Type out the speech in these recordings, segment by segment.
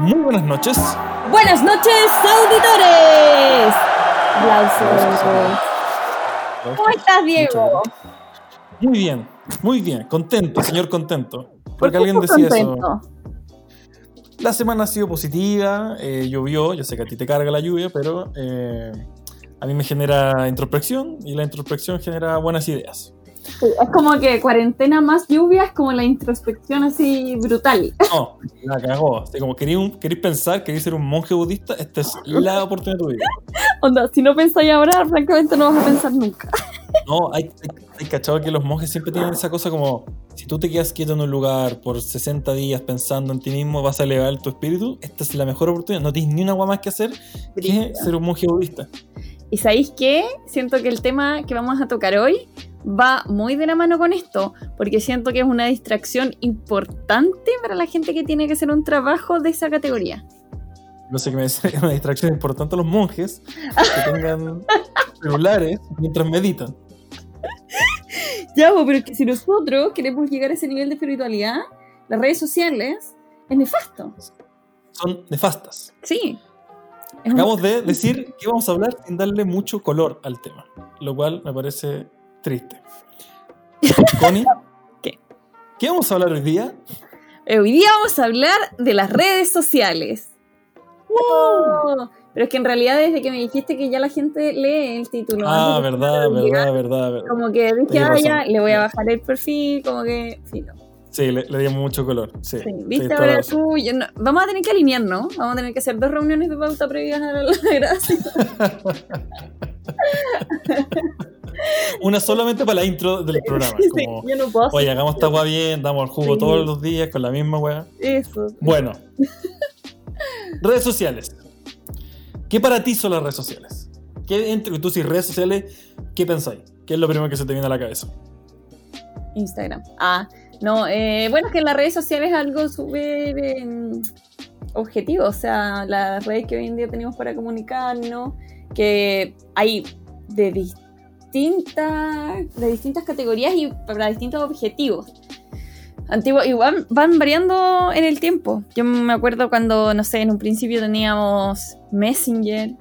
Muy buenas noches. Buenas noches, auditores. Aplausos. ¿Cómo estás, Diego? Muy bien, muy bien. Contento, señor contento. ¿Por Porque qué alguien decía contento? eso. La semana ha sido positiva, eh, llovió, yo sé que a ti te carga la lluvia, pero eh, a mí me genera introspección y la introspección genera buenas ideas. Sí, es como que cuarentena más lluvia es como la introspección así brutal. No, la cagó. Así como queréis pensar, queréis ser un monje budista, esta es la oportunidad de tu vida. Onda, si no pensáis ahora, francamente no vas a pensar nunca. No, hay, hay, hay cachado que los monjes siempre tienen esa cosa como, si tú te quedas quieto en un lugar por 60 días pensando en ti mismo, vas a elevar tu espíritu, esta es la mejor oportunidad. No tienes ni una agua más que hacer que ser un monje budista. ¿Y sabéis qué? Siento que el tema que vamos a tocar hoy va muy de la mano con esto, porque siento que es una distracción importante para la gente que tiene que hacer un trabajo de esa categoría. No sé que me dice que es una distracción importante a los monjes que tengan celulares mientras meditan. Ya, pero es que si nosotros queremos llegar a ese nivel de espiritualidad, las redes sociales es nefasto. Son nefastas. Sí. Un- Acabamos de decir que vamos a hablar sin darle mucho color al tema, lo cual me parece triste. Connie, ¿Qué? ¿Qué vamos a hablar hoy día? Eh, Hoy día vamos a hablar de las redes sociales. ¡Wow! Pero es que en realidad desde que me dijiste que ya la gente lee el título. Ah, verdad, verdad, verdad, verdad. Como que dije, ah, ya, le voy a bajar el perfil, como que, sí, no. Sí, le, le dimos mucho color. Sí, ¿Viste? Ahora tú, yo no- vamos a tener que alinearnos, vamos a tener que hacer dos reuniones de pauta previas a la, gracia. Una solamente para la intro del programa. Sí, Como, yo no puedo hacer oye, hagamos esta agua bien, damos el jugo todos los días con la misma weá. eso. Bueno. redes sociales. ¿Qué para ti son las redes sociales? ¿Qué entre tú y redes sociales, qué pensáis? ¿Qué es lo primero que se te viene a la cabeza? Instagram. Ah, no, eh, bueno, es que en las redes sociales es algo súper eh, objetivo, o sea, las redes que hoy en día tenemos para comunicarnos, que hay de distintas, de distintas categorías y para distintos objetivos. Antiguo, igual van variando en el tiempo. Yo me acuerdo cuando, no sé, en un principio teníamos Messenger,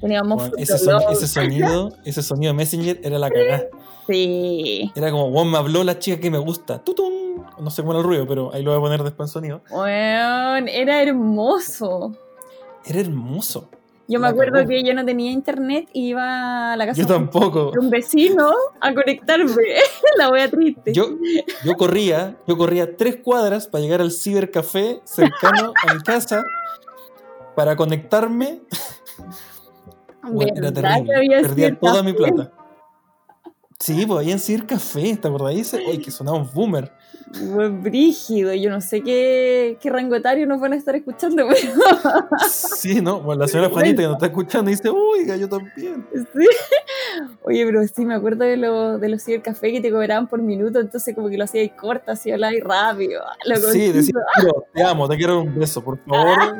teníamos Bueno, ese, son- ese sonido, ese sonido de Messenger era la cagada. Sí. Era como, wow, me habló la chica que me gusta. Tutun. No sé cómo era el ruido, pero ahí lo voy a poner después en sonido. Weón, era hermoso. Era hermoso. Yo me acuerdo cagó. que yo no tenía internet y iba a la casa Yo tampoco. de un vecino a conectarme. la wea triste. Yo, yo corría, yo corría tres cuadras para llegar al cibercafé cercano a mi casa para conectarme. Bueno, era ¿Verdad que terrible. Perdía toda mi plata. Sí, pues ahí en Cibercafé, ¿te acordáis? Oye, que sonaba un boomer. Weón, Brígido, yo no sé qué, qué rango etario nos van a estar escuchando, pero Sí, ¿no? Bueno, la señora Juanita que nos está escuchando dice, oiga, yo también. sí. Oye, pero sí, me acuerdo de, lo, de los cibercafés que te cobraban por minuto, entonces como que lo hacías corto, así hablabas rápido. Lo Sí, decía, "Tiro, te amo, te quiero un beso, por favor.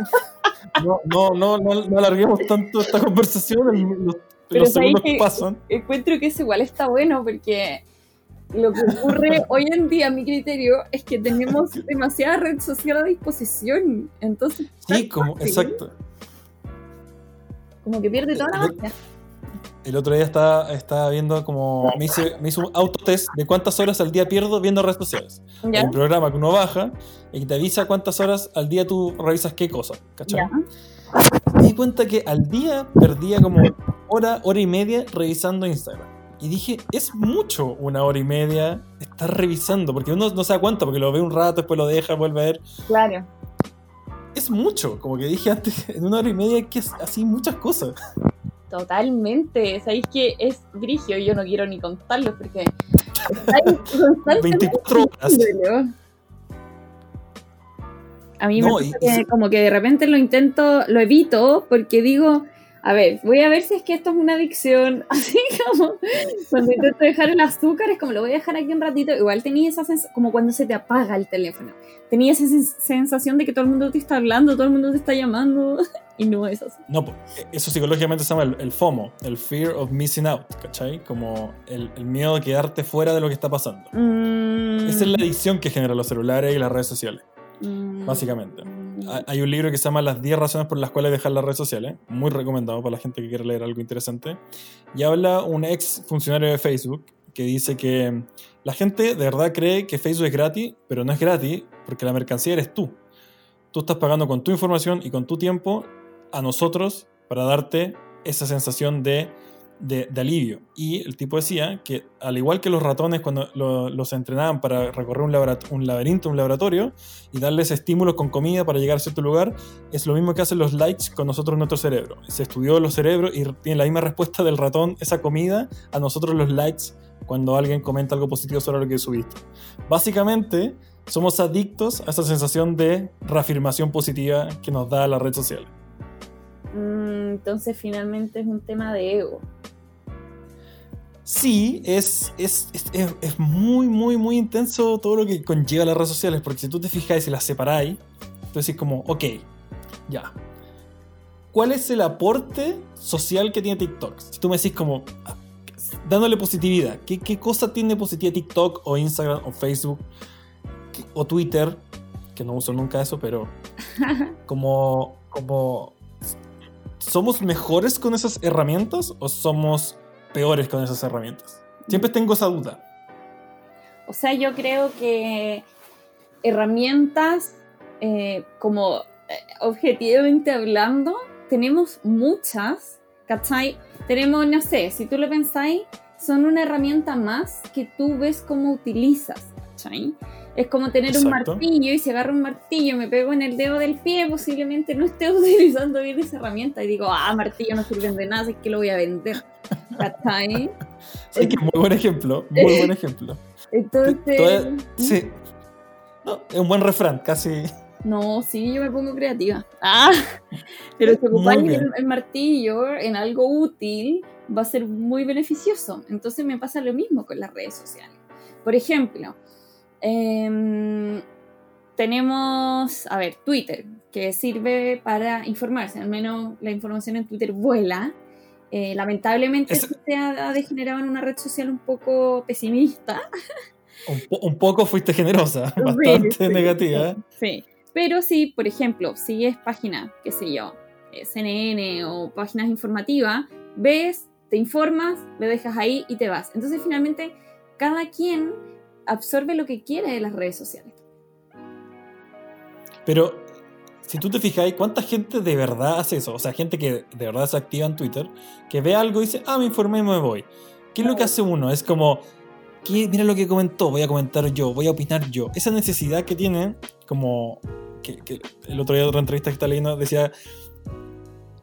No, no, no, no, no alarguemos tanto esta conversación. Los, Pero los ¿sabéis segundos que- pasan. encuentro que eso igual está bueno porque lo que ocurre hoy en día, a mi criterio, es que tenemos demasiada red social a disposición. Entonces, Sí, como, fácil. exacto. como que pierde toda la Yo- magia. El otro día estaba, estaba viendo como. Me hice, me hice un autotest de cuántas horas al día pierdo viendo redes sociales. ¿Ya? un programa que uno baja y que te avisa cuántas horas al día tú revisas qué cosa. ¿Cachai? Me di cuenta que al día perdía como hora, hora y media revisando Instagram. Y dije, es mucho una hora y media estar revisando, porque uno no se da cuenta, porque lo ve un rato, después lo deja, vuelve a ver. Claro. Es mucho, como que dije antes, en una hora y media que hacer así muchas cosas. Totalmente. Sabéis que es brigio, yo no quiero ni contarlo porque. estáis constantemente 24 horas. A mí No, me y- que como que de repente lo intento, lo evito porque digo, a ver, voy a ver si es que esto es una adicción. Así como cuando intento dejar el azúcar, es como lo voy a dejar aquí un ratito. Igual tenía esa sensación, como cuando se te apaga el teléfono. Tenía esa sens- sensación de que todo el mundo te está hablando, todo el mundo te está llamando. Y no es así. No, po, eso psicológicamente se llama el, el FOMO, el Fear of Missing Out, ¿cachai? Como el, el miedo de quedarte fuera de lo que está pasando. Mm, Esa es la adicción que generan los celulares y las redes sociales, mm, básicamente. Ha- hay un libro que se llama Las 10 razones por las cuales dejar las redes sociales, muy recomendado para la gente que quiere leer algo interesante. Y habla un ex funcionario de Facebook que dice que la gente de verdad cree que Facebook es gratis, pero no es gratis porque la mercancía eres tú. Tú estás pagando con tu información y con tu tiempo a nosotros para darte esa sensación de, de- alivio. Y el tipo decía que al igual que los ratones cuando lo- los entrenaban para recorrer un, un laberinto, un laboratorio, y darles estímulos con comida para llegar a cierto lugar, es lo mismo que hacen los likes con nosotros en nuestro cerebro. Se estudió los cerebros y tiene la misma respuesta del ratón, esa comida, a nosotros los likes cuando alguien comenta algo positivo sobre lo que subiste. Básicamente, somos adictos a esa sensación de reafirmación positiva que nos da la red social. Mm, entonces finalmente es un tema de ego. Sí, es, es, es, es- es muy, muy, muy intenso todo lo que conlleva las redes sociales, porque si tú te fijáis y las separáis, tú decís como, ok, ya. ¿Cuál es el aporte social que tiene TikTok? Si tú me decís como, ah, dándole positividad, ¿qué, qué cosa tiene positiva TikTok o Instagram o Facebook o Twitter? Que no uso nunca eso, pero como, como, ¿somos mejores con esas herramientas o somos peores con esas herramientas? Siempre tengo esa duda. O sea, yo creo que herramientas, eh, como eh, objetivamente hablando, tenemos muchas, ¿cachai? Tenemos, no sé, si tú lo pensáis, son una herramienta más que tú ves cómo utilizas, ¿cachai? Es como tener un martillo y si agarro un martillo me pego en el dedo del pie, posiblemente no esté utilizando bien esa herramienta y digo, ah, martillo no sirven de nada, así que lo voy a vender, ¿cachai? Sí, que muy buen ejemplo, muy buen ejemplo. Entonces... Todavía- sí. No, es un buen refrán, casi. No, sí, yo me pongo creativa. Ah, pero si ocupáis el martillo en algo útil, va a ser muy beneficioso. Entonces me pasa lo mismo con las redes sociales. Por ejemplo, em, tenemos, a ver, Twitter, que sirve para informarse. Al menos la información en Twitter vuela. Eh, lamentablemente se ha, ha degenerado en una red social un poco pesimista. Un, po- un poco fuiste generosa, bastante sí, negativa. Sí, pero si, por ejemplo, sigues páginas, qué sé yo, eh, CNN o páginas informativas, ves, te informas, lo dejas ahí y te vas. Entonces, finalmente, cada quien absorbe lo que quiere de las redes sociales. Pero si tú te fijáis, ¿cuánta gente de verdad hace eso? O sea, gente que de verdad se activa en Twitter, que ve algo y dice, ah, me informé y me voy. ¿Qué es lo que hace uno? Es como, ¿qué? mira lo que comentó, voy a comentar yo, voy a opinar yo. Esa necesidad que tiene, como que, que el otro día otra entrevista que está leyendo decía,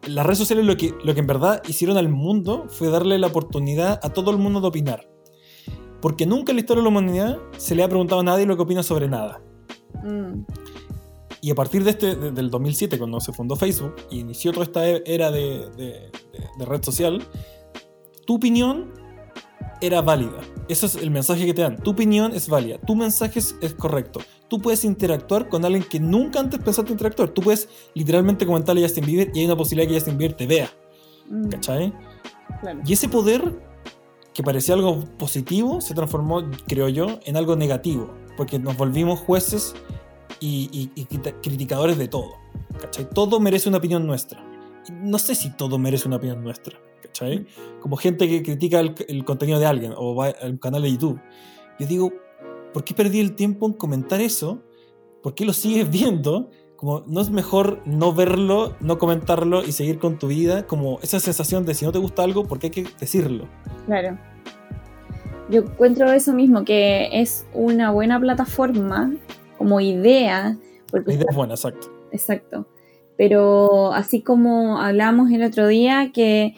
las redes sociales lo que, lo que en verdad hicieron al mundo fue darle la oportunidad a todo el mundo de opinar. Porque nunca en la historia de la humanidad se le ha preguntado a nadie lo que opina sobre nada. Mm, Y a partir de este, de- del 2007, cuando se fundó Facebook y inició toda esta e- era de, de- de- de red social, tu opinión era válida. Ese es el mensaje que te dan. Tu opinión es válida. Tu mensaje es, es correcto. Tú puedes interactuar con alguien que nunca antes pensaste interactuar. Tú puedes literalmente comentarle a Justin Bieber y hay una posibilidad que Justin Bieber te vea. mm, ¿Cachai? claro. Y ese poder, que parecía algo positivo, se transformó, creo yo, en algo negativo. Porque nos volvimos jueces y, y- y criti- criticadores de todo. ¿Cachai? Todo merece una opinión nuestra. No sé si todo merece una opinión nuestra. Como gente que critica el, el contenido de alguien o va a un canal de YouTube. Yo digo, ¿por qué perdí el tiempo en comentar eso? ¿Por qué lo sigues viendo? Como, ¿no es mejor no verlo, no comentarlo y seguir con tu vida? Como esa sensación de si no te gusta algo, ¿por qué hay que decirlo? Claro. Yo encuentro eso mismo, que es una buena plataforma como idea, porque La idea es buena, exacto. Exacto. Pero así como hablamos el otro día, que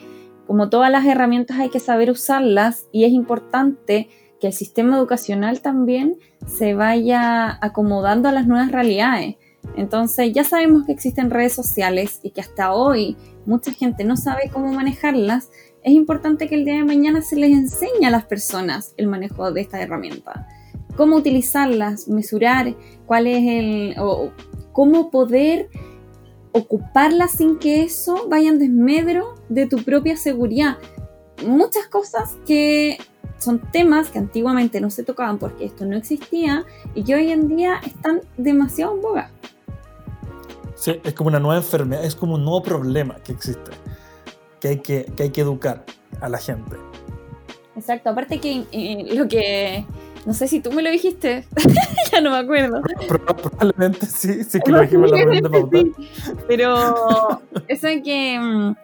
como todas las herramientas hay que saber usarlas y es importante que el sistema educacional también se vaya acomodando a las nuevas realidades. Entonces ya sabemos que existen redes sociales y que hasta hoy mucha gente no sabe cómo manejarlas. Es importante que el día de mañana se les enseñe a las personas el manejo de estas herramientas. Cómo utilizarlas, mesurar cuál es el... o cómo poder ocuparlas sin que eso vaya en desmedro de tu propia seguridad. Muchas cosas que son temas que antiguamente no se tocaban porque esto no existía y que hoy en día están demasiado en boga. Sí, es como una nueva enfermedad, es como un nuevo problema que existe, que hay que, que, hay que educar a la gente. Exacto, aparte que eh, lo que... No sé si tú me lo dijiste, ya no me acuerdo. Probablemente sí, sí que lo dijimos en la de pauta. Pero eso es que, mm,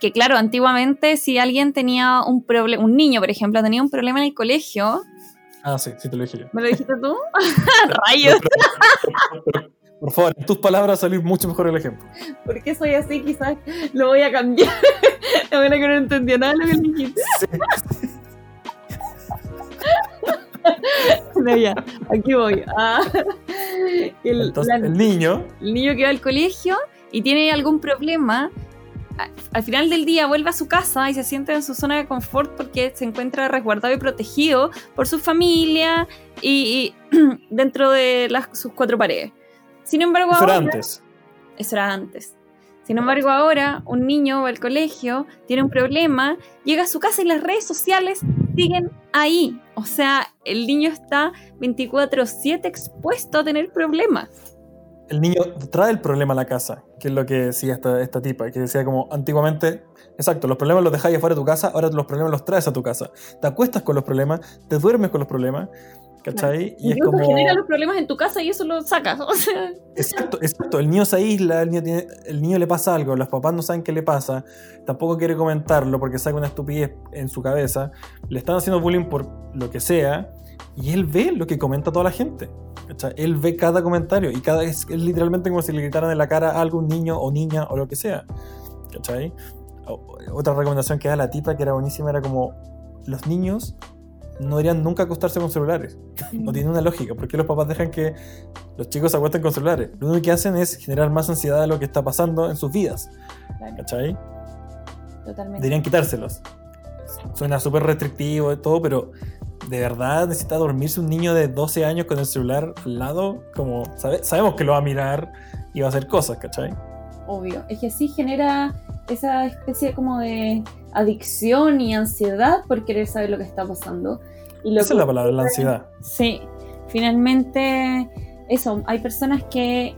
que, claro, antiguamente si alguien tenía un problema, un niño, por ejemplo, tenía un problema en el colegio. Ah, sí, sí te lo dije yo. ¿Me lo dijiste tú? Rayos. Por favor, en tus palabras salir mucho mejor el ejemplo. ¿Por qué soy así? Quizás lo voy a cambiar. La verdad que no entendía nada de lo que dijiste. Sí. no, ya, aquí voy. Ah, el, Entonces, el niño. El niño que va al colegio y tiene algún problema, al final del día vuelve a su casa y se siente en su zona de confort porque se encuentra resguardado y protegido por su familia y, dentro de las, sus cuatro paredes. Sin embargo, eso era antes. Eso era antes. Sin embargo, ahora un niño va al colegio, tiene un problema, llega a su casa y las redes sociales siguen ahí. O sea, el niño está 24/7 expuesto a tener problemas. El niño trae el problema a la casa, que es lo que decía esta, esta tipa, que decía como antiguamente, exacto, los problemas los dejáis afuera de tu casa, ahora los problemas los traes a tu casa. Te acuestas con los problemas, te duermes con los problemas, ¿Cachai? Y es como... genera los problemas en tu casa y eso lo sacas. Exacto, exacto. El niño se aísla, el niño, tiene, el niño le pasa algo, los papás no saben qué le pasa, tampoco quiere comentarlo porque saca una estupidez en su cabeza, le están haciendo bullying por lo que sea, y él ve lo que comenta toda la gente. ¿cachai? Él ve cada comentario y cada es, es literalmente como si le gritaran en la cara a algún niño o niña o lo que sea. ¿Cachai? Otra recomendación que da la tipa que era buenísima era como los niños no irían nunca acostarse con celulares. No tiene una lógica. ¿Por qué los papás dejan que los chicos se acuesten con celulares? Lo único que hacen es generar más ansiedad de lo que está pasando en sus vidas. ¿Cachai? Totalmente. Deberían quitárselos. Suena súper restrictivo y todo, pero ¿de verdad necesita dormirse un niño de 12 años con el celular al lado? Como sabemos que lo va a mirar y va a hacer cosas, ¿cachai? Obvio. Es que sí genera esa especie como de adicción y ansiedad por querer saber lo que está pasando. Y Esa es la palabra, la ansiedad. Sí, finalmente eso, hay personas que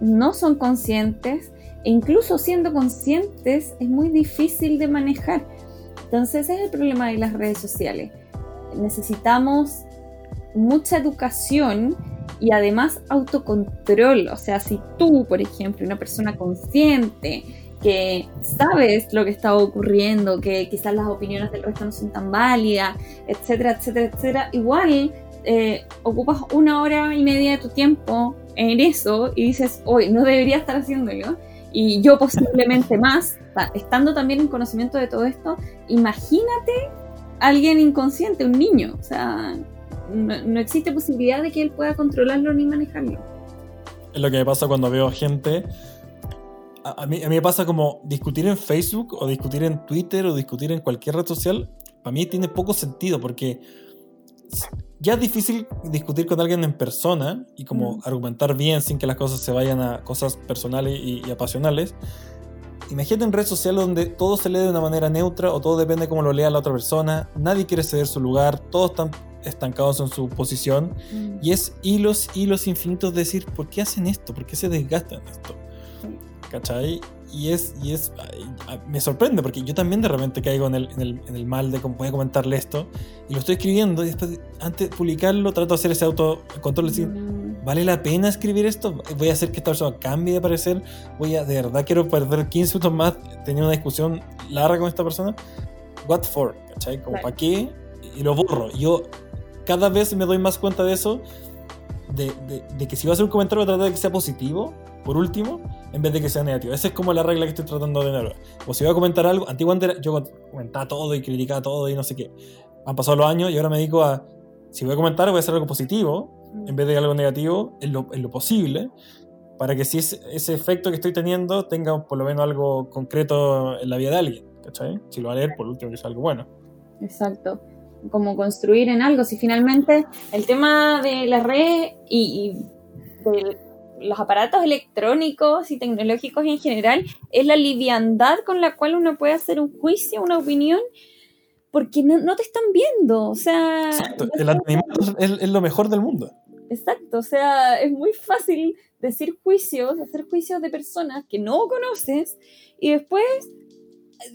no son conscientes e incluso siendo conscientes es muy difícil de manejar. Entonces ese es el problema de las redes sociales. Necesitamos mucha educación y además autocontrol. O sea, si tú, por ejemplo, una persona consciente, que sabes lo que está ocurriendo, que quizás las opiniones del resto no son tan válidas, etcétera, etcétera, etcétera, igual eh, ocupas una hora y media de tu tiempo en eso y dices, hoy no debería estar haciéndolo. Y yo posiblemente más, estando también en conocimiento de todo esto, imagínate alguien inconsciente, un niño. O sea, no, no existe posibilidad de que él pueda controlarlo ni manejarlo. Es lo que me pasa cuando veo gente a, mí, me pasa como discutir en Facebook o discutir en Twitter o discutir en cualquier red social, para mí tiene poco sentido porque ya es difícil discutir con alguien en persona y como argumentar bien sin que las cosas se vayan a cosas personales y, y apasionales. Imagínate en red social donde todo se lee de una manera neutra o todo depende de cómo lo lea la otra persona, nadie quiere ceder su lugar, todos están estancados en su posición mm. y es hilos, hilos infinitos de decir, ¿por qué hacen esto? ¿Por qué se desgastan esto? ¿Cachai? Y es, y es, me sorprende porque yo también de repente caigo en el, en el, en el mal de voy a comentarle esto y lo estoy escribiendo y después, antes de publicarlo, trato de hacer ese autocontrol, decir, mm. ¿vale la pena escribir esto? ¿Voy a hacer que esta persona cambie de parecer? ¿Voy a, de verdad quiero perder 15 minutos más teniendo una discusión larga con esta persona? ¿What for? ¿cachai? Como, ¿para qué? Y lo borro. Yo cada vez me doy más cuenta de eso, de, de, de que si voy a hacer un comentario, voy a tratar de que sea positivo por último, en vez de que sea negativo. Esa es como la regla que estoy tratando de tener. O si voy a comentar algo, antiguamente yo comentaba todo y criticaba todo y no sé qué. Han pasado los años y ahora me dedico a, si voy a comentar, voy a hacer algo positivo en vez de algo negativo en lo, en lo posible, para que si ese, ese, efecto que estoy teniendo tenga por lo menos algo concreto en la vida de alguien. ¿cachai? Si lo va a leer, por último, que sea algo bueno. Exacto. Como construir en algo. Si finalmente el tema de la red y, y los aparatos electrónicos y tecnológicos en general es la liviandad con la cual uno puede hacer un juicio, una opinión, porque no, te están viendo. O sea. Exacto. El anonimato es, lo mejor del mundo. Exacto, o sea, es muy fácil decir juicios, hacer juicios de personas que no conoces y después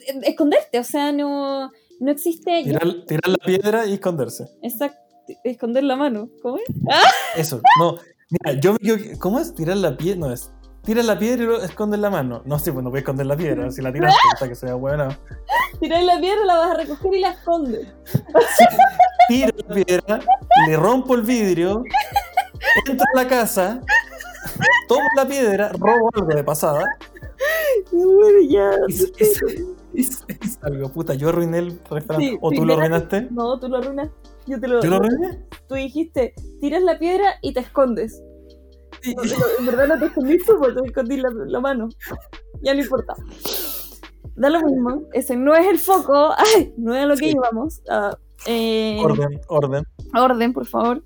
eh, esconderte, o sea, no, no existe... Tirar, tirar la piedra y esconderse. Exacto, esconder la mano, ¿cómo es? Eso, no. Mira, yo, yo ¿cómo es? Tirar la piedra, no es. Tiras la piedra y lo escondes la mano. No sé, pues no voy a esconder la piedra. Si la tiras, hasta que sea buena. Tiras la piedra, la vas a recoger y la escondes. Tiro la piedra, le rompo el vidrio, entro a la casa, tomo la piedra, robo algo de pasada. Bueno. Es, es- es- es algo, puta, yo arruiné el restaurante. Sí, ¿O tú lo arruinaste? No, tú lo arruinaste. Yo te lo, ¿Yo lo? Tú dijiste, tiras la piedra y te escondes. Sí. No, no, en verdad no te escondiste porque te escondí la, la mano. Ya no importa. Da lo mismo. Ese no es el foco. Ay, no es a lo que Sí. íbamos. Ah, eh, Orden, orden. orden, por favor.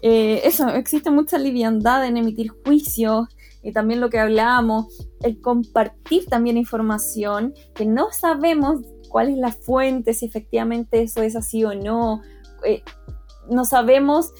Eh, eso, existe mucha liviandad en emitir juicios y también lo que hablábamos, el compartir también información que no sabemos cuál es la fuente, si efectivamente eso es así o no, eh, no sabemos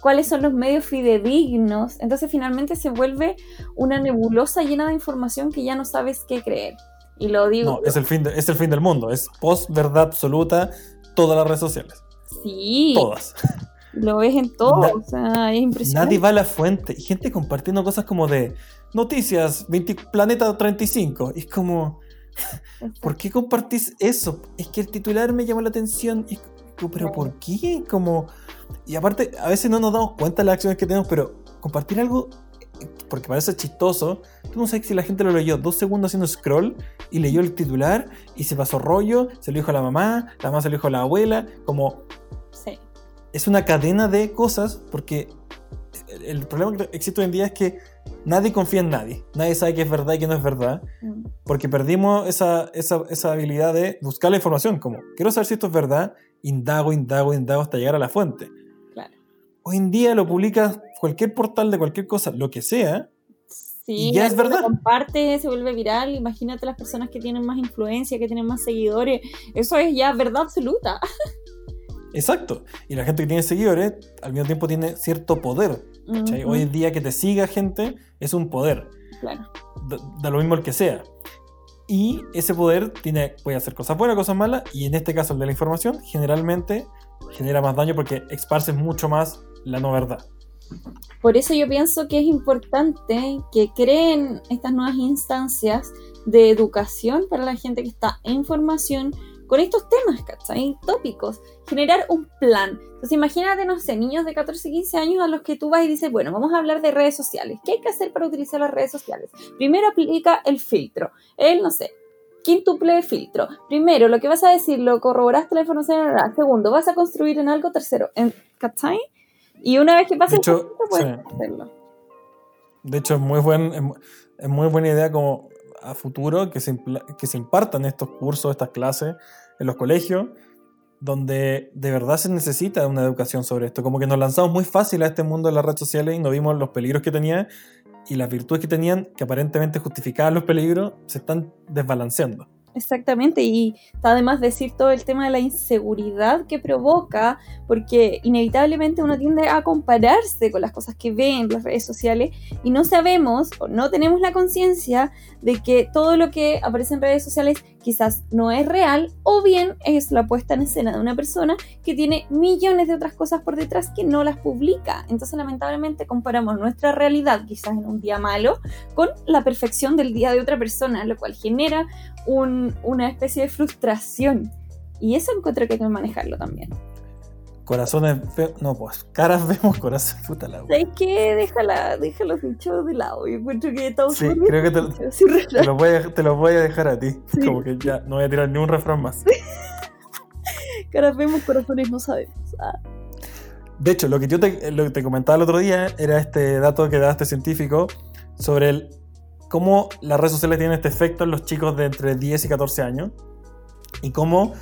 cuáles son los medios fidedignos, entonces finalmente se vuelve una nebulosa llena de información que ya no sabes qué creer. Y lo digo, No, es el fin, de- es el fin del mundo. Es post-verdad absoluta todas las redes sociales. sí, Todas. lo ves en todo, Na- o sea, es impresionante. Nadie va a la fuente. Y gente compartiendo cosas como de noticias, 20 Planeta 35. Y es como, ¿por qué compartís eso? Es que el titular me llamó la atención. Pero ¿por qué? Como, y aparte, a veces no nos damos cuenta de las acciones que tenemos, pero compartir algo, porque parece chistoso, tú no sabes si la gente lo leyó dos segundos haciendo scroll y leyó el titular y se pasó rollo, se lo dijo a la mamá, la mamá se lo dijo a la abuela, como Sí. es una cadena de cosas porque el, el problema que existe hoy en día es que nadie confía en nadie. Nadie sabe qué es verdad y qué no es verdad. Mm. Porque perdimos esa, esa, esa habilidad de buscar la información. Como, quiero saber si esto es verdad, indago, indago, indago hasta llegar a la fuente. Claro. Hoy en día lo publicas cualquier portal de cualquier cosa, lo que sea. Sí, Y ya es verdad. comparte, se vuelve viral. Imagínate las personas que tienen más influencia, que tienen más seguidores. Eso es ya verdad absoluta. Exacto. Y la gente que tiene seguidores, al mismo tiempo tiene cierto poder. ¿cachai? Ujú, Hoy en día que te siga gente es un poder. Claro. da, da lo mismo el que sea. Y ese poder tiene, puede hacer cosas buenas, cosas malas, y en este caso el de la información, generalmente genera más daño porque esparces mucho más la no verdad. Por eso yo pienso que es importante que creen estas nuevas instancias de educación para la gente que está en formación con estos temas, ¿cachai? Tópicos. Generar un plan. Entonces imagínate, no sé, niños de 14, 15 años a los que tú vas y dices, bueno, vamos a hablar de redes sociales. ¿Qué hay que hacer para utilizar las redes sociales? Primero aplica el filtro. El, no sé, quíntuple filtro. Primero, lo que vas a decir, lo corroboraste la información. Segundo, vas a construir en algo. Tercero, en, ¿cachai? Y una vez que pase De el hecho, filtro, puedes sí. hacerlo. De hecho, es muy, buen, es muy buena idea como a futuro que se, que se impartan estos cursos, estas clases en los colegios, donde de verdad se necesita una educación sobre esto. Como que nos lanzamos muy fácil a este mundo de las redes sociales y no vimos los peligros que tenía y las virtudes que tenían, que aparentemente justificaban los peligros, se están desbalanceando. Exactamente, y está además decir todo el tema de la inseguridad que provoca, porque inevitablemente uno tiende a compararse con las cosas que ve en las redes sociales y no sabemos o no tenemos la conciencia de que todo lo que aparece en redes sociales quizás no es real o bien es la puesta en escena de una persona que tiene millones de otras cosas por detrás que no las publica. Entonces lamentablemente comparamos nuestra realidad quizás en un día malo con la perfección del día de otra persona, lo cual genera un- una especie de frustración. Y eso encuentro que hay que manejarlo también. Corazones, no, pues, caras vemos, corazones, puta la wea. ¿Sabes qué? Déjala, déjalo dicho de lado. Yo encuentro que estamos Sí, creo que te- sí, los voy a, te los voy a dejar a ti. Sí. Como que ya no voy a tirar ni un refrán más. Caras vemos, corazones no sabemos. Ah, De hecho, lo que yo te, lo que te comentaba el otro día era este dato que da este científico sobre el, cómo las redes sociales tienen este efecto en los chicos de entre 10 y 14 años y cómo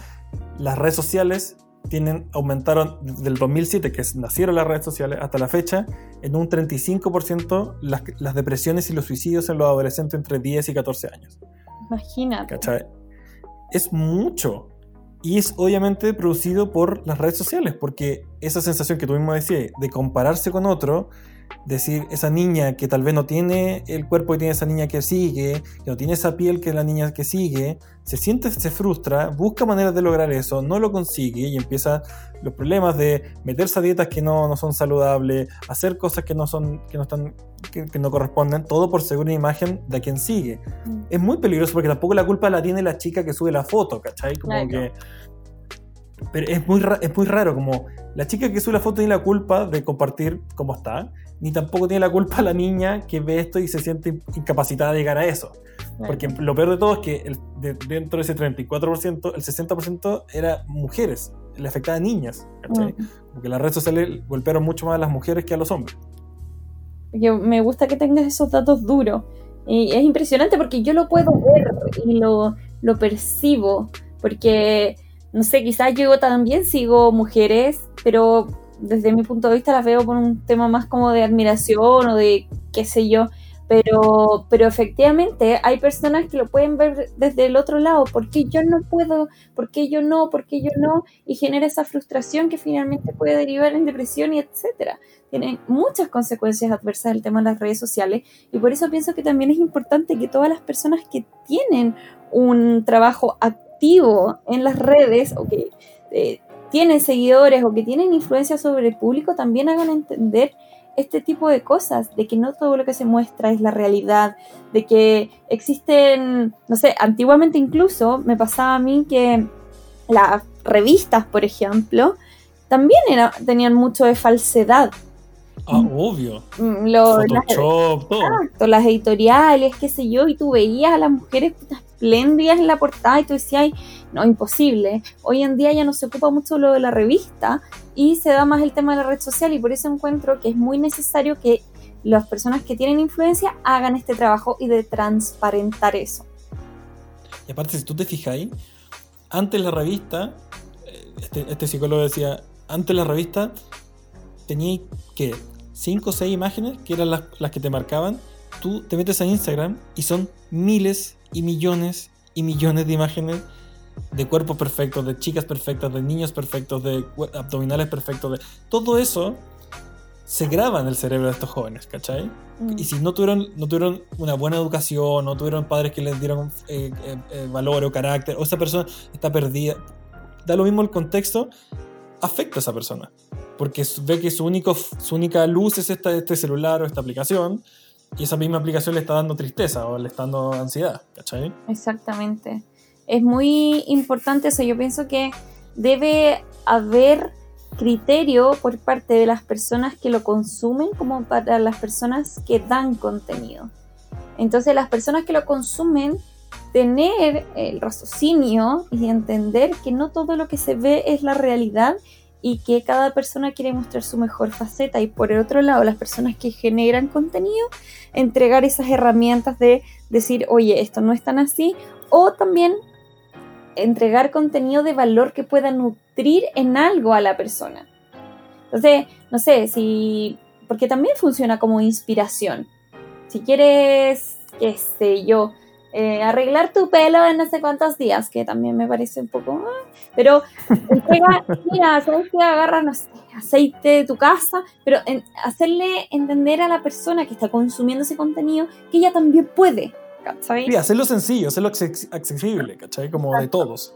las redes sociales tienen, aumentaron desde el 2007, que nacieron las redes sociales, hasta la fecha, en un 35% las, las depresiones y los suicidios en los adolescentes entre 10 y 14 años. imagínate. ¿Cachai? Es mucho. Y es obviamente producido por las redes sociales, porque esa sensación que tú mismo decías de compararse con otro, decir esa niña que tal vez no tiene el cuerpo que tiene esa niña que sigue, que no tiene esa piel que la niña que sigue, se siente, se frustra, busca maneras de lograr eso, no lo consigue y empieza los problemas de meterse a dietas que no, no son saludables, hacer cosas que no son, que no están, que, que no corresponden, todo por seguir una imagen de quien sigue. Mm. Es muy peligroso porque tampoco la culpa la tiene la chica que sube la foto, ¿cachai? Como Claro. que. Pero es muy, es muy raro, como la chica que sube la foto tiene la culpa de compartir cómo está, ni tampoco tiene la culpa la niña que ve esto y se siente in- incapacitada de llegar a eso. Porque lo peor de todo es que el- de- dentro de ese 34%, el 60% era mujeres, le afectaba a niñas, ¿cachai? Porque las redes sociales golpearon mucho más a las mujeres que a los hombres. Porque me gusta que tengas esos datos duros. Y es impresionante porque yo lo puedo ver y lo, lo percibo. Porque, no sé, quizás yo también sigo mujeres, pero desde mi punto de vista las veo por un tema más como de admiración o de qué sé yo. Pero, pero efectivamente hay personas que lo pueden ver desde el otro lado. ¿Por qué yo no puedo? ¿Por qué yo no? ¿Por qué yo no? Y genera esa frustración que finalmente puede derivar en depresión y etcétera tiene muchas consecuencias adversas el tema de las redes sociales y por eso pienso que también es importante que todas las personas que tienen un trabajo activo en las redes o que eh, tienen seguidores o que tienen influencia sobre el público también hagan entender este tipo de cosas, de que no todo lo que se muestra es la realidad, de que existen, no sé, antiguamente incluso me pasaba a mí que las revistas, por ejemplo, también era- tenían mucho de falsedad. Ah, Mm. obvio. Mm, lo- las, Photoshop, todo. exacto, las editoriales, qué sé yo, y tú veías a las mujeres espléndidas en la portada y tú decías, "Ay, no, imposible. Hoy en día ya no se ocupa mucho lo de la revista y se da más el tema de la red social y por eso encuentro que es muy necesario que las personas que tienen influencia hagan este trabajo y de transparentar eso. Y aparte, si tú te fijáis, antes la revista, eh, este, este psicólogo decía, antes la revista tenía que 5 o 6 imágenes, que eran las, las que te marcaban. Tú te metes a Instagram y son miles y millones y millones de imágenes de cuerpos perfectos, de chicas perfectas, de niños perfectos, de abdominales perfectos, de todo eso se graba en el cerebro de estos jóvenes, ¿cachai? Mm. Y si no tuvieron, no tuvieron una buena educación, no tuvieron padres que les dieron eh, eh, eh, valor o carácter, o esa persona está perdida, da lo mismo el contexto, afecta a esa persona. Porque ve que su, único, su única luz es esta, este celular o esta aplicación, y esa misma aplicación le está dando tristeza o le está dando ansiedad, ¿cachai? Exactamente. Es muy importante eso. Yo pienso que debe haber criterio por parte de las personas que lo consumen como para las personas que dan contenido. Entonces las personas que lo consumen tener el raciocinio y entender que no todo lo que se ve es la realidad y que cada persona quiere mostrar su mejor faceta. Y por el otro lado las personas que generan contenido entregar esas herramientas de decir oye esto no es tan así o también entregar contenido de valor que pueda nutrir en algo a la persona. Entonces no sé si porque también funciona como inspiración. Si quieres qué sé yo eh, arreglar tu pelo en no sé cuántos días, que también me parece un poco. ah, pero entrega, mira, ¿sabes qué? Agarra, no sé, aceite de tu casa, pero en- hacerle entender a la persona que está consumiendo ese contenido que ella también puede, ¿sabes? Sí, hacerlo sencillo, hacerlo acces- accesible, ¿cachai? Como de todos.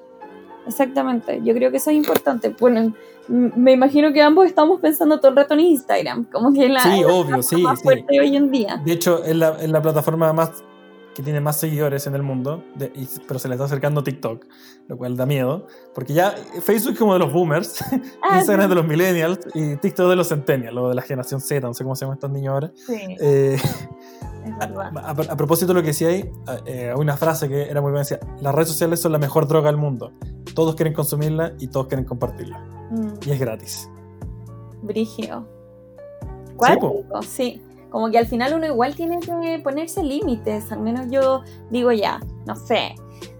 Exactamente, yo creo que eso es importante. Bueno, me imagino que ambos estamos pensando todo el rato en Instagram, como que la, Sí, es la obvio, sí, más sí. fuerte hoy en día. De hecho, es la, es la plataforma más que tiene más seguidores en el mundo, de- y- pero se le está acercando TikTok, lo cual da miedo, porque ya Facebook es como de los boomers, Ah, Instagram es sí. de los millennials y TikTok de los centennials, o de la generación Z, no sé cómo se llaman estos niños ahora. Sí, Eh, es verdad. a, a- a propósito de lo que decía ahí, eh, hay una frase que era muy buena, decía, las redes sociales son la mejor droga del mundo, todos quieren consumirla y todos quieren compartirla, Mm. y es gratis. Brígido. po. Cuático, sí. Como que al final uno igual tiene que ponerse límites. Al menos yo digo ya, no sé,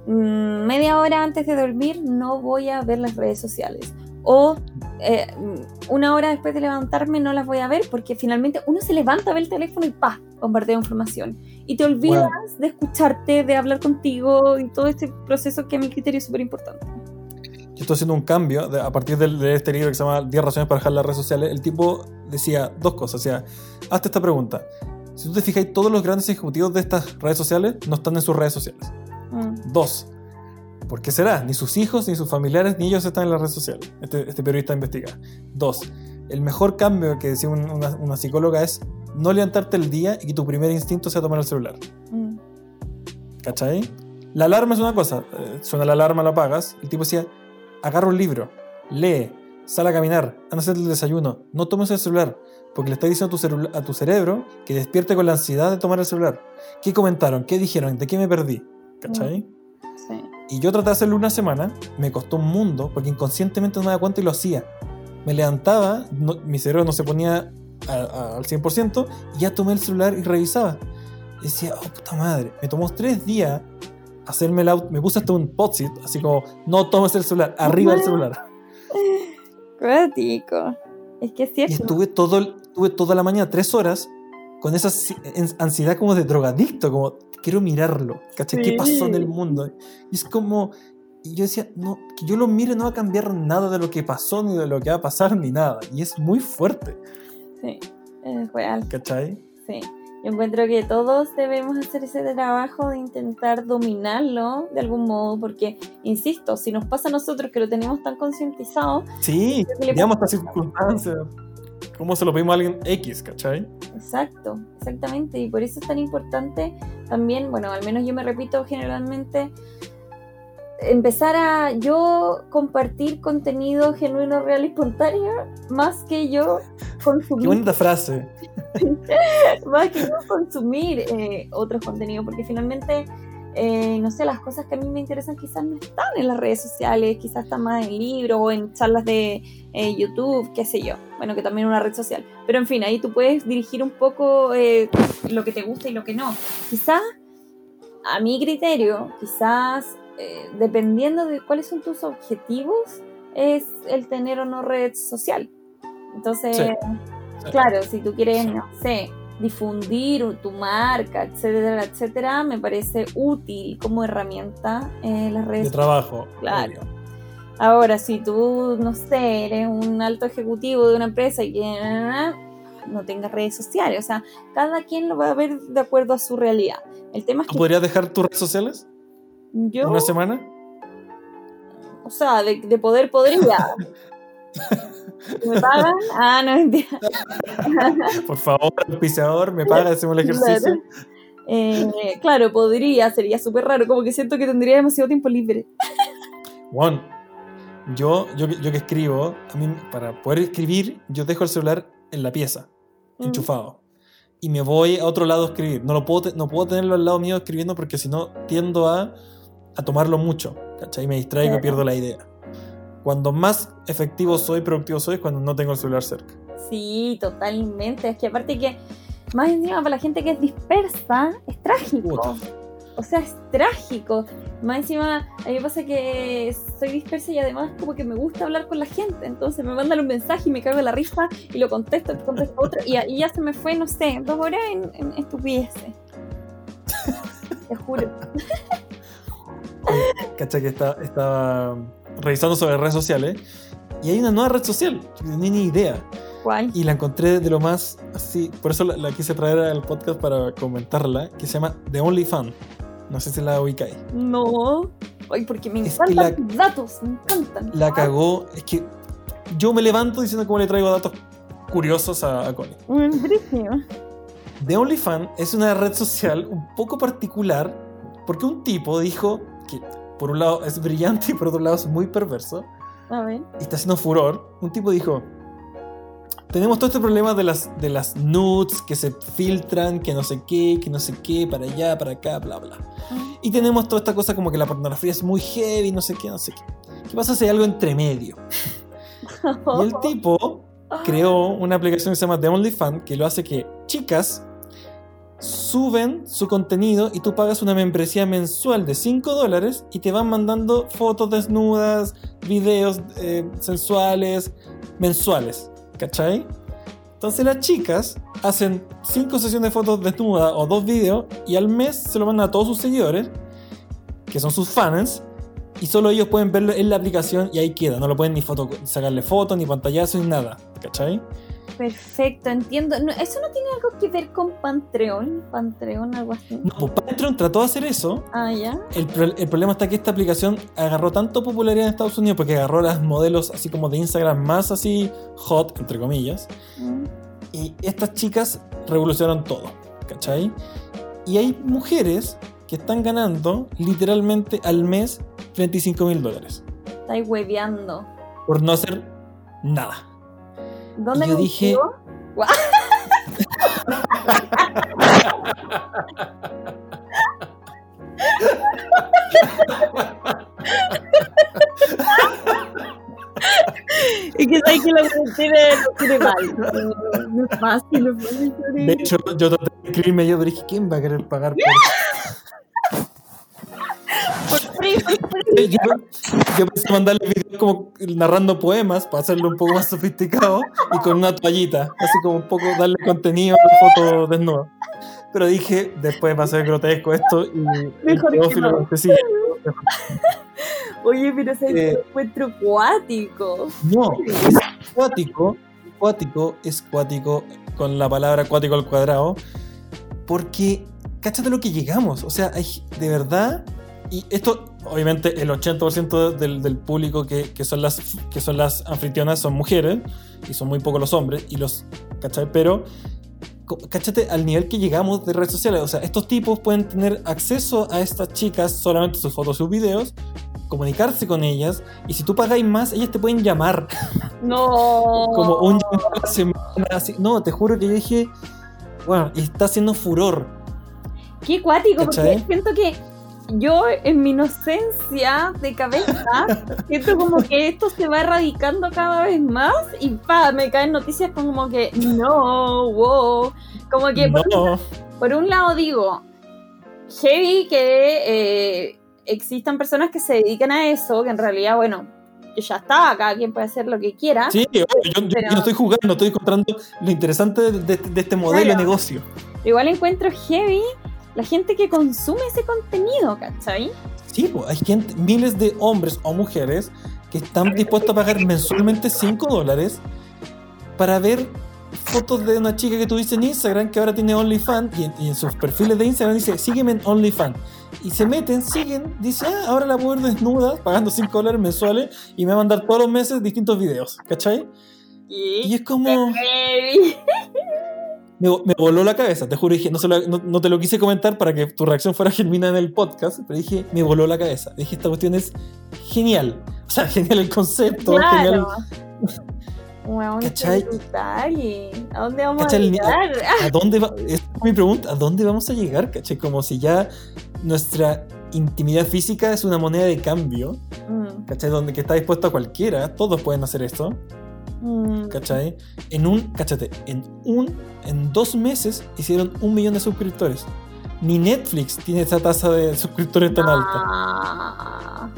mm, media hora antes de dormir no voy a ver las redes sociales. O eh, mm, una hora después de levantarme no las voy a ver porque finalmente uno se levanta, ve el teléfono y pa, bombardea información. Y te olvidas de escucharte, de hablar contigo y todo este proceso que a mi criterio es súper importante. yo estoy haciendo un cambio de- a partir del- de, este libro que se llama 10 razones para dejar las redes sociales. El tipo decía dos cosas. Decía, hazte esta pregunta. Si tú te fijas, todos los grandes ejecutivos de estas redes sociales no están en sus redes sociales. Mm, Dos, ¿por qué será? Ni sus hijos, ni sus familiares, ni ellos están en las redes sociales. Este, este periodista investiga. Dos, el mejor cambio que decía un- una, una psicóloga es no levantarte el día y que tu primer instinto sea tomar el celular. mm, ¿Cachai? La alarma es una cosa. eh, Suena la alarma, la apagas. El tipo decía, agarra un libro, lee, sal a caminar, hacer el desayuno, no tomes el celular, porque le estás diciendo a tu, a tu cerebro que despierte con la ansiedad de tomar el celular. ¿Qué comentaron? ¿Qué dijeron? ¿De qué me perdí? ¿Cachai? sí. Y yo traté de hacerlo una semana, me costó un mundo, porque inconscientemente no me daba cuenta y lo hacía. Me levantaba, no- mi cerebro no se ponía a- a- al 100%, y ya tomé el celular y revisaba. Y decía, oh puta madre, me tomó tres días hacerme el auto, me puse hasta un post así como, no tomes el celular, arriba del celular. Cuático. Es que es Y cierto. estuve, todo, estuve toda la mañana, tres horas, con esa ansiedad como de drogadicto, como quiero mirarlo, ¿cachai? ¿Qué Sí. pasó en el mundo? Y es como, y yo decía, no, que yo lo mire no va a cambiar nada de lo que pasó, ni de lo que va a pasar, ni nada. Y es muy fuerte, Sí, es real. ¿cachai? Sí. Yo encuentro que todos debemos hacer ese trabajo de intentar dominarlo de algún modo, porque, insisto, si nos pasa a nosotros que lo tenemos tan concientizado, Sí, digamos estas circunstancias. ¿Cómo se lo pedimos a alguien X, cachai? Exacto, exactamente. Y por eso es tan importante también, bueno, al menos yo me repito generalmente, empezar a yo compartir contenido genuino, real y espontáneo, más que yo Qué bonita frase. más que yo consumir eh, otros contenidos, porque finalmente, eh, no sé, las cosas que a mí me interesan quizás no están en las redes sociales, quizás están más en libros o en charlas de eh, YouTube, qué sé yo. Bueno, que también es una red social. Pero en fin, ahí tú puedes dirigir un poco eh, lo que te gusta y lo que no. Quizás, a mi criterio, quizás, dependiendo de cuáles son tus objetivos, es el tener o no red social. Entonces, Sí. claro, si tú quieres, Sí. no sé, difundir tu marca, etcétera, etcétera, me parece útil como herramienta las redes De trabajo. Claro. obvio. Ahora, si tú, no sé, eres un alto ejecutivo de una empresa y que no tengas redes sociales, o sea, cada quien lo va a ver de acuerdo a su realidad. El tema es ¿Tú que podrías dejar tus redes sociales yo, una semana? o sea, de, de poder podría. ¿Me pagan? Ah, no, mentira. Por favor, auspiciador, me paga, hacemos el ejercicio. Claro. Eh, claro, podría, sería súper raro, como que siento que tendría demasiado tiempo libre. Juan, yo, yo, que- yo que escribo, a mí, para poder escribir, yo dejo el celular en la pieza, Mm. enchufado. Y me voy a otro lado a escribir. No, lo puedo, no puedo tenerlo al lado mío escribiendo porque si no tiendo a, a tomarlo mucho. ¿Cachai? Me distraigo y Claro. pierdo la idea. Cuando más efectivo soy, productivo soy, es cuando no tengo el celular cerca. Sí, totalmente. Es que aparte que, más encima para la gente que es dispersa, es trágico. Puta. O sea, es trágico. Más encima, a mí me pasa que soy dispersa y además como que me gusta hablar con la gente. Entonces me mandan un mensaje y me cago en la risa y lo contesto, contesto otro. Y ahí ya se me fue, no sé, dos horas en, en estupideces. Te juro. ¿Cachai? Que está- estaba revisando sobre redes sociales. Y hay una nueva red social, que no tenía ni idea. ¿Cuál? Y la encontré de lo más así. Por eso la, la quise traer al podcast para comentarla. Que se llama The Only Fan. No sé si la ubicáis. No. Ay, porque me Es encantan tus datos, me encantan. La cagó. Es que yo me levanto diciendo cómo le traigo datos curiosos a, a Connie. Un brígido. The Only Fan es una red social un poco particular. Porque un tipo dijo que por un lado es brillante y por otro lado es muy perverso. A ver. y está haciendo furor, un tipo dijo, tenemos todo este problema de las, de las nudes que se filtran, que no sé qué, que no sé qué, para allá, para acá, bla, bla. Y tenemos toda esta cosa como que la pornografía es muy heavy, no sé qué, no sé qué. ¿Qué pasa si hay algo entre medio? Y el tipo creó una aplicación que se llama The Only Fan, que lo hace que chicas suben su contenido y tú pagas una membresía mensual de 5 dólares y te van mandando fotos desnudas, videos eh, sensuales, mensuales. ¿Cachai? Entonces las chicas hacen 5 sesiones de fotos desnudas o dos videos y al mes se lo mandan a todos sus seguidores, que son sus fans, y solo ellos pueden verlo en la aplicación y ahí queda. No lo pueden ni sacarle fotos, ni pantallazos, ni nada. ¿Cachai? Perfecto, entiendo. No, ¿Eso no tiene algo que ver con Patreon? Patreon, algo así. No, pues Patreon trató de hacer eso. Ah, ya. El, pro- el problema está que esta aplicación agarró tanto popularidad en Estados Unidos porque agarró las modelos así como de Instagram más así hot, entre comillas. Mm. Y estas chicas revolucionaron todo, ¿cachai? Y hay mujeres que están ganando literalmente al mes 35 mil dólares Estáis hueveando. por no hacer nada. ¿Dónde yo lo dije-? Es que sabes que la mujer tiene, tiene mal. No, no es fácil, no es fácil. De hecho, yo traté de escribirme yo, pero dije, ¿quién va a querer pagar por Por free, por free. yo, yo pensé mandarle videos como narrando poemas para hacerlo un poco más sofisticado y con una toallita, así como un poco darle contenido a la foto desnuda. Pero dije, después va a ser grotesco esto y Mejor el que no. sigue. Oye, pero que Eh. encuentro cuático. No, es cuático, cuático es cuático con la palabra cuático al cuadrado, porque cáchate lo que llegamos, o sea, hay de verdad, y esto, obviamente, el 80% del, del público que, que son las, que son las anfitrionas son mujeres, y son muy pocos los hombres, y los, ¿cachai? Pero, cáchate al nivel que llegamos de redes sociales, o sea, estos tipos pueden tener acceso a estas chicas solamente sus fotos, sus videos, comunicarse con ellas, y si tú pagáis más, ellas te pueden llamar No. como un llamado a la semana. Así. No, te juro que yo dije, bueno, y está haciendo furor. Qué cuático, porque siento que yo en mi inocencia de cabeza siento como que esto se va erradicando cada vez más y pa, me caen noticias como que no, wow. Como que por, un lado digo, heavy que eh, existan personas que se dedican a eso, que en realidad, bueno, ya está, cada quien puede hacer lo que quiera. sí, yo, yo- Pero- yo no estoy jugando, estoy encontrando lo interesante de, de- de este modelo Claro. de negocio. Igual encuentro heavy la gente que consume ese contenido, ¿cachai? Sí, pues, hay gente, miles de hombres o mujeres que están dispuestos a pagar mensualmente 5 dólares para ver fotos de una chica que tuviste en Instagram que ahora tiene OnlyFans y en, y en sus perfiles de Instagram dice sígueme en OnlyFans y se meten, siguen, dice ah, ahora la puedo ver desnuda pagando 5 dólares mensuales y me va a mandar todos los meses distintos videos, ¿cachai? Y es como... Me, me voló la cabeza, te juro, dije, no, se lo- no- no te lo quise comentar para que tu reacción fuera genuina en el podcast, pero dije, me voló la cabeza. Dije, esta cuestión es genial. O sea, genial el concepto, genial. Claro. Brutal. ¿A dónde vamos ¿Cachai? a llegar? ¿A dónde va? Esa es mi pregunta, ¿a dónde vamos a llegar? ¿Cachai? Como si ya nuestra intimidad física es una moneda de cambio, Mm, ¿cachai? Donde que está dispuesto a cualquiera, todos pueden hacer esto, mm. ¿cachai? En un, cáchate, en un, en dos meses hicieron un millón de suscriptores. Ni Netflix tiene esa tasa de suscriptores tan alta.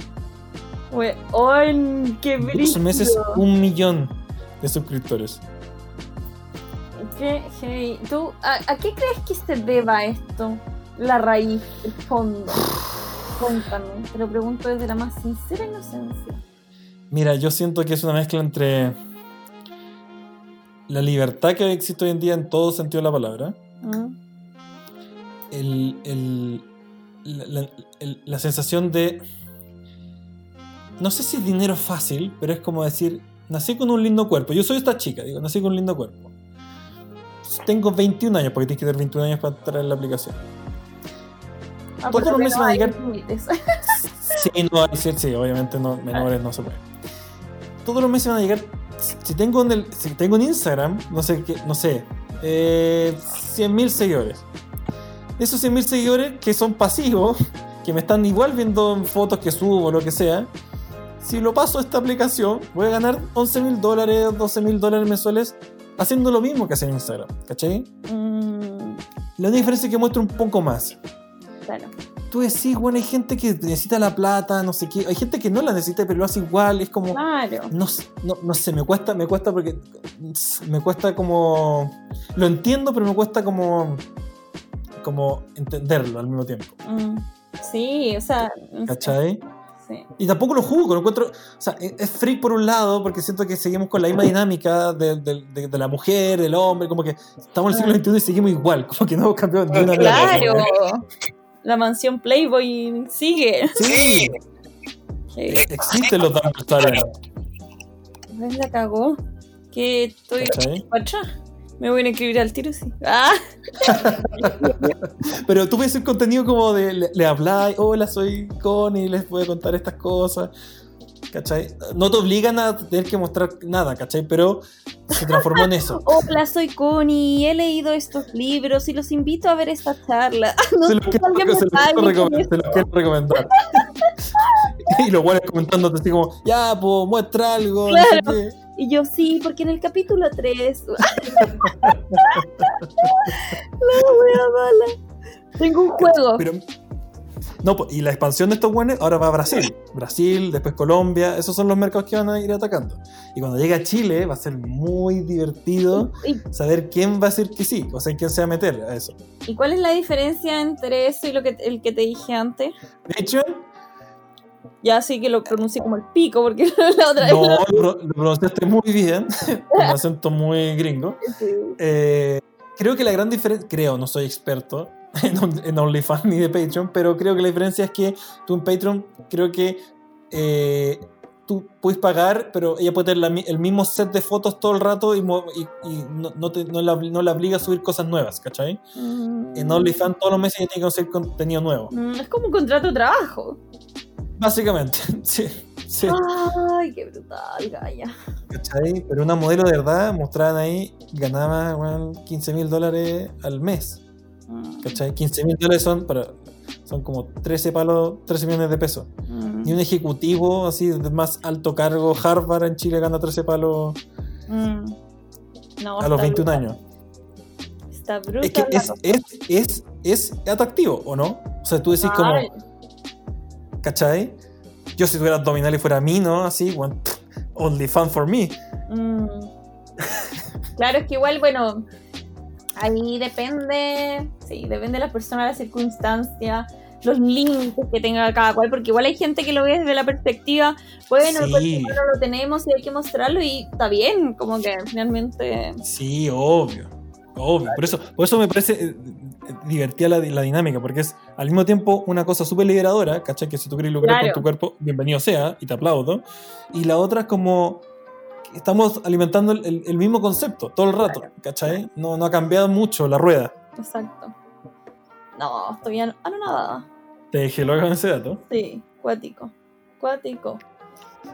Weón, qué Dos brillo. meses, un millón de suscriptores. Qué heavy. ¿Tú, a, a qué crees que se deba esto? La raíz, el fondo. Cuéntame, te lo pregunto desde la más sincera inocencia. Mira, yo siento que es una mezcla entre la libertad que existe hoy en día en todo sentido de la palabra, el, el- la, la- el- la sensación de... No sé si es dinero fácil, pero es como decir, nací con un lindo cuerpo. Yo soy esta chica, digo, nací con un lindo cuerpo. Tengo 21 años, porque tienes que tener 21 años para entrar en la aplicación. Ah, Todos los meses no van a llegar-. Sí, no sí, sí, obviamente no, menores no se puede. Todos los meses van a llegar. Si tengo en, el, si tengo en Instagram, no sé qué, no sé, eh, 100.000 seguidores. Esos 100.000 seguidores que son pasivos, que me están igual viendo fotos que subo o lo que sea. Si lo paso a esta aplicación, voy a ganar 11.000 dólares, 12.000 dólares mensuales haciendo lo mismo que hace en Instagram, ¿cachai? Mm, La única diferencia es que muestro un poco más. claro. Tú decís, bueno, hay gente que necesita la plata, no sé qué. Hay gente que no la necesita, pero lo hace igual. Es como. Claro. No, no, no sé, me cuesta, me cuesta porque. Me cuesta como. Lo entiendo, pero me cuesta como. Como entenderlo al mismo tiempo. Mm, Sí, o sea. ¿Cachai? Sí. Y tampoco lo juzgo, lo encuentro. O sea, es es freak por un lado, porque siento que seguimos con la misma dinámica de, de- de- de la mujer, del hombre, como que estamos en el siglo XXI y seguimos igual, como que no hemos cambiado ni una Claro. La mansión Playboy sigue. Sí, Sí. existen los Stars, Ay, La cagó. Que estoy para atrás. Me voy a inscribir al tiro, sí. Ah, Pero tú ves el contenido como de le, le habláis, hola, soy Connie, les voy a contar estas cosas. ¿Cachai? No te obligan a tener que mostrar nada, ¿cachai? Pero se transformó en eso. hola, soy Connie. He leído estos libros y los invito a ver esta charla. No Se los quiero, recomendar, esto. se los quiero recomendar. y los guanes comentándote así como, ya, pues muestra algo. no sé. Y yo sí, porque en el capítulo 3. La wea mala. Tengo un juego. Pero, no, y la expansión de estos guanes ahora va a Brasil. Brasil, después Colombia. Esos son los mercados que van a ir atacando. Y cuando llegue a Chile va a ser muy divertido ¿Y, saber quién va a decir que sí. O sea, quién se va a meter a eso. y cuál es la diferencia entre eso y lo que, el que te dije antes? Patreon, Ya sí que lo pronuncié como el pico, porque la otra no, vez. lo, lo pronunciaste muy bien. con un acento muy gringo. Eh, creo que la gran diferencia, creo, no soy experto en, on- en OnlyFans ni de Patreon, pero creo que la diferencia es que tú en Patreon creo que eh, tú puedes pagar, pero ella puede tener la el mismo set de fotos todo el rato y, mo- y- y no, no te- no la, no la obliga a subir cosas nuevas, ¿cachai? Mm. En OnlyFans todos los meses ella tiene que conseguir contenido nuevo. Mm, Es como un contrato de trabajo. Básicamente, sí. sí. Ay, qué brutal, Gaya. ¿Cachai? Pero una modelo de verdad mostraban ahí, ganaba bueno, 15 mil dólares al mes. Mm, ¿Cachai? 15 mil dólares son, para, son como 13 palos, 13 millones de pesos. mm, Ni un ejecutivo así de más alto cargo, Harvard en Chile gana 13 palos mm. No, a los está 21 brutal. años. Está brutal. Es que es, es, es, es atractivo, ¿o no? O sea, tú decís como, ¿cachai? Yo si tuviera abdominal y fuera mí, ¿no? Así, bueno, only fun for me. mm. Claro, es que igual, bueno, ahí depende, sí, depende de la persona, la circunstancia, los límites que tenga cada cual, porque igual hay gente que lo ve desde la perspectiva, bueno, Sí. cuerpo no lo tenemos y hay que mostrarlo y está bien, como que finalmente... Sí, obvio. Obvio. Por eso, por eso me parece eh, divertida la, la dinámica, porque es al mismo tiempo una cosa súper liberadora, ¿cachai? Que si tú quieres lucrar Claro. con tu cuerpo, bienvenido sea, y te aplaudo. Y la otra es como estamos alimentando el, el- el mismo concepto todo el rato, ¿cachai? No, no ha cambiado mucho la rueda. Exacto. No, estoy an- anonadada. Te dejé loca con ese dato, Sí, cuático. Cuático.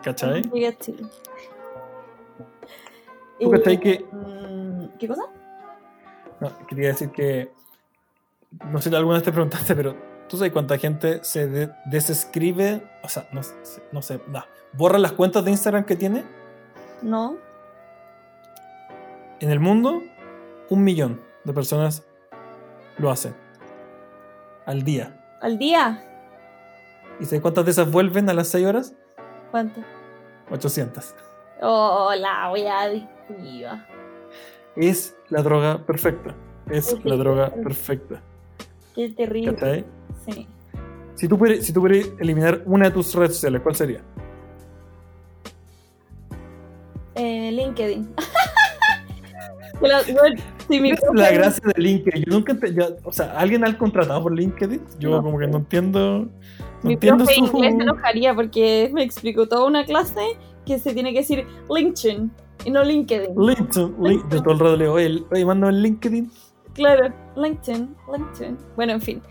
¿cachai? Llegué a Chile. ¿Tú cachai que mm, ¿Qué cosa? No, quería decir que. No sé si alguna vez te preguntaste, pero ¿tú sabes cuánta gente se de- desescribe? O sea, no, sé- no sé, no, borra las cuentas de Instagram que tiene. No. En el mundo, un millón de personas lo hacen al día. ¿Al día? ¿Y sabes cuántas de esas vuelven a las 6 horas? ¿Cuánto? 800. Oh, la wea adictiva. Es la droga perfecta. Es la droga perfecta. Qué terrible. Si tú, pudieras, si tú pudieras eliminar una de tus redes sociales, ¿cuál sería? Eh, LinkedIn. La- sí, mi Es la gracia de LinkedIn. Yo nunca yo- o sea, ¿alguien ha contratado por LinkedIn? Yo No. como que no entiendo. No Mi entiendo profe su. inglés se enojaría porque me explicó toda una clase que se tiene que decir LinkedIn y no LinkedIn. LinkedIn. Lin- Yo todo el rato le digo, oye, oye, mándame el LinkedIn. Claro, LinkedIn, LinkedIn. Bueno, en fin.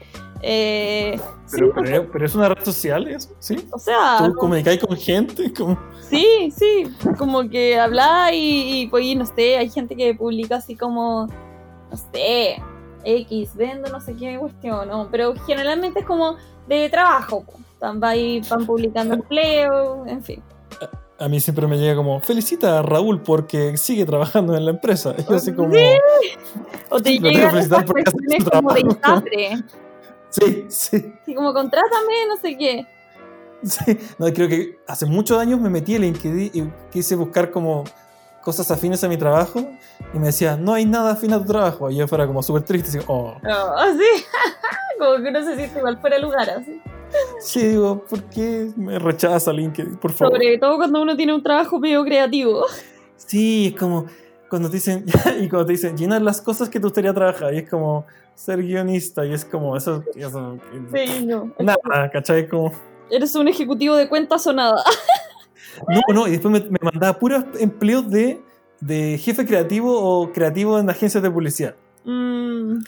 Eh, sí, Pero, pero, pero es una red social eso, ¿sí? o sea, Tú comunicáis con gente, como. sí, sí, como que habla y, y pues no sé, hay gente que publica así como, no sé, X, vendo no sé qué cuestión, ¿no? pero generalmente es como de trabajo. Van, van publicando empleo, en fin. A mí siempre me llega como, felicita a Raúl porque sigue trabajando en la empresa. Y yo así como, Sí. O te llegan felicitar porque hace como de. Sí, sí, Así como, contrátame, no sé qué. sí. No, creo que hace muchos años me metí en LinkedIn y quise buscar como cosas afines a mi trabajo y me decía, no hay nada afín a tu trabajo. Y yo fuera como súper triste, así, oh. No, así. como que uno se siente igual fuera de lugar, así. Sí, digo, ¿por qué me rechaza LinkedIn? Por favor. Sobre todo cuando uno tiene un trabajo medio creativo. Sí, es como cuando te dicen, y cuando te dicen, llenar las cosas que te gustaría trabajar, y es como ser guionista, y es como, eso, eso Sí, no. nada, ¿cachai? Como, Eres un ejecutivo de cuentas o nada. no, no, y después me, me mandaba puros empleos de, de jefe creativo o creativo en agencias de publicidad. Mm,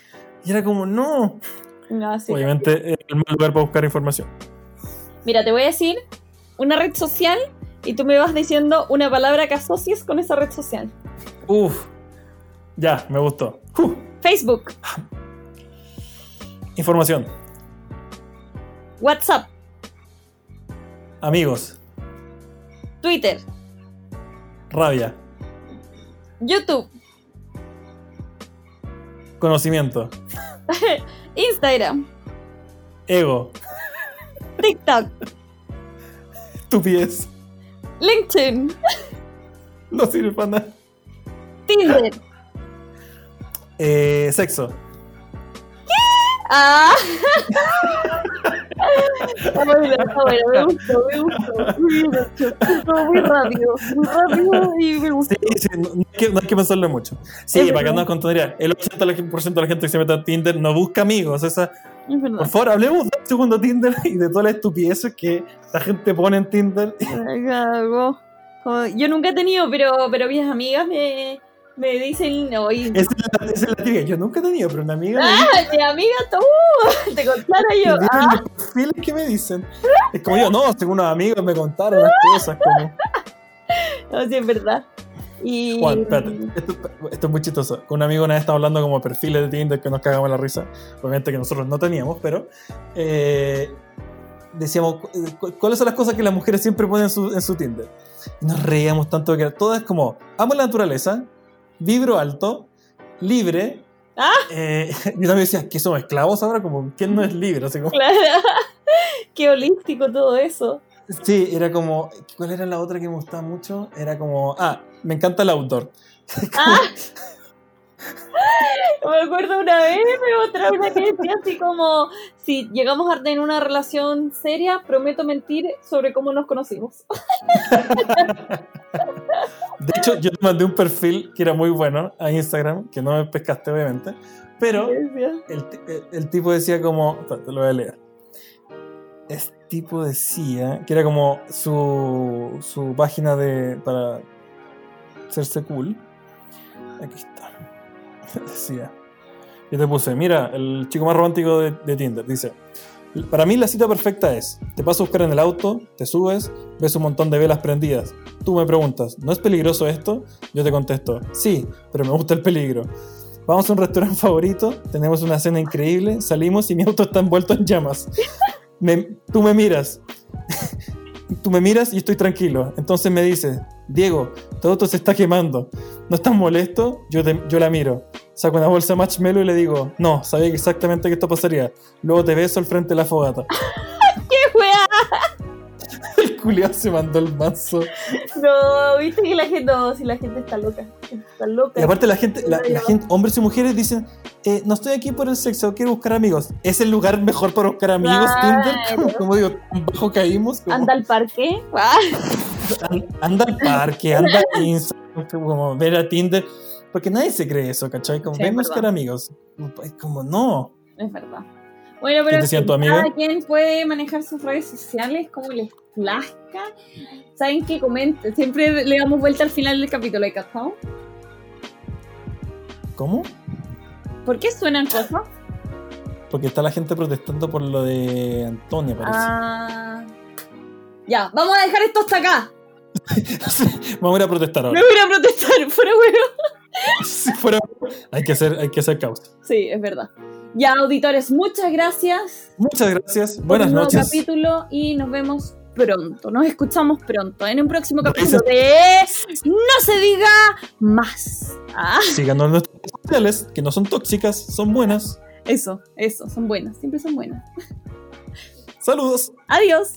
Y era como, no, no, sí. obviamente es el mal lugar para buscar información. Mira, te voy a decir una red social y tú me vas diciendo una palabra que asocies con esa red social. Uf, ya, me gustó. Facebook, información, WhatsApp, amigos, Twitter, rabia, YouTube, conocimiento, Instagram, ego, TikTok, estupidez, LinkedIn, no sirve para nada. Tinder. Eh, sexo, Ah. Está bueno, me gustó, me gustó. Muy. Todo muy rápido, muy rápido y me gustó. Sí, sí, no, no hay que, no hay que pensarlo mucho. Sí, Es para que verdad. no con tontería. El 80% de la- de la gente que se mete a Tinder no busca amigos. Esa, Es por favor, hablemos de un segundo Tinder y de todas las estupideces que la gente pone en Tinder. Ay, cago. Como- Yo nunca he tenido, pero, pero mis amigas me, me dicen, oye, Esa es la, típica. Yo nunca he tenido, pero una amiga me ah, mi amiga, tú, te contara yo. Ah, los perfiles que me dicen. Es como yo, no, según unos amigos me contaron las cosas. Como, no, sí, es verdad. Y, Juan, espérate, esto, esto es muy chistoso. Con un amigo una vez estaba hablando como perfiles de Tinder que nos cagamos la risa. Obviamente que nosotros no teníamos, pero eh, decíamos cu- cuáles son las cosas que las mujeres siempre ponen en su, en su Tinder. Y nos reíamos tanto que todo es como amo la naturaleza, vibro alto, libre. Ah. Eh, y un amigo decía, ¿qué somos esclavos ahora? Como, ¿quién no es libre? Así como, Claro. Qué holístico todo eso. Sí, era como. ¿Cuál era la otra que me gustaba mucho? Era como. Ah, me encanta el outdoor. Ah. Me acuerdo una vez, me mostraron una que decía así como, si llegamos a tener una relación seria, prometo mentir sobre cómo nos conocimos. De hecho, yo te mandé un perfil que era muy bueno a Instagram, que no me pescaste, obviamente. Pero el, el- tipo decía como. Te lo voy a leer. El tipo decía que era como su, su página de para hacerse cool. Aquí está. Decía. Yo te puse, mira, el chico más romántico de, de Tinder. Dice, para mí la cita perfecta es, te paso a buscar en el auto, te subes, ves un montón de velas prendidas. Tú me preguntas, ¿no es peligroso esto? Yo te contesto, sí, pero me gusta el peligro. Vamos a un restaurante favorito, tenemos una cena increíble, salimos y mi auto está envuelto en llamas. Tú me miras, tú me miras y estoy tranquilo. Entonces me dices, Diego, tu auto se está quemando. ¿No estás molesto? Yo, te- yo la miro. Saco una bolsa de marshmallow y le digo, no, sabía exactamente que esto pasaría. Luego te beso al frente de la fogata. ¡Qué wea! El culiao se mandó el manso. No, viste que la gente, no, si la gente está loca. Está loca. Y aparte la gente, la, la gente, hombres y mujeres dicen, eh, no estoy aquí por el sexo, quiero buscar amigos. ¿Es el lugar mejor para buscar amigos, Claro. Tinder? Como digo, tan bajo caímos. como- Anda al parque. Ah, anda al parque, anda a Instagram, como ver a Tinder. Porque nadie se cree eso, ¿cachai? Como, Sí, buscar verdad. amigos. Es como, no. es verdad. Bueno, pero ¿Qué te decía tu amiga? cada quien puede manejar sus redes sociales como les plazca. ¿Saben qué? Comenten. Siempre le damos vuelta al final del capítulo, ¿hay cachado? ¿Cómo? ¿Por qué suenan cosas? Porque está la gente protestando por lo de Antonia, parece. Ah. Ya, vamos a dejar esto hasta acá. Vamos a ir a protestar Me ahora. voy a protestar, fuera bueno. Si fuera- hay, que hacer, hay que hacer causa. Sí, es verdad. Ya, auditores, muchas gracias. Muchas gracias. Buenas un nuevo noches. capítulo y nos vemos pronto. Nos escuchamos pronto en un próximo Gracias. capítulo de No se diga más. Ah, Síganos en nuestras redes sociales, que no son tóxicas, son buenas. eso, eso, son buenas, siempre son buenas. Saludos. Adiós.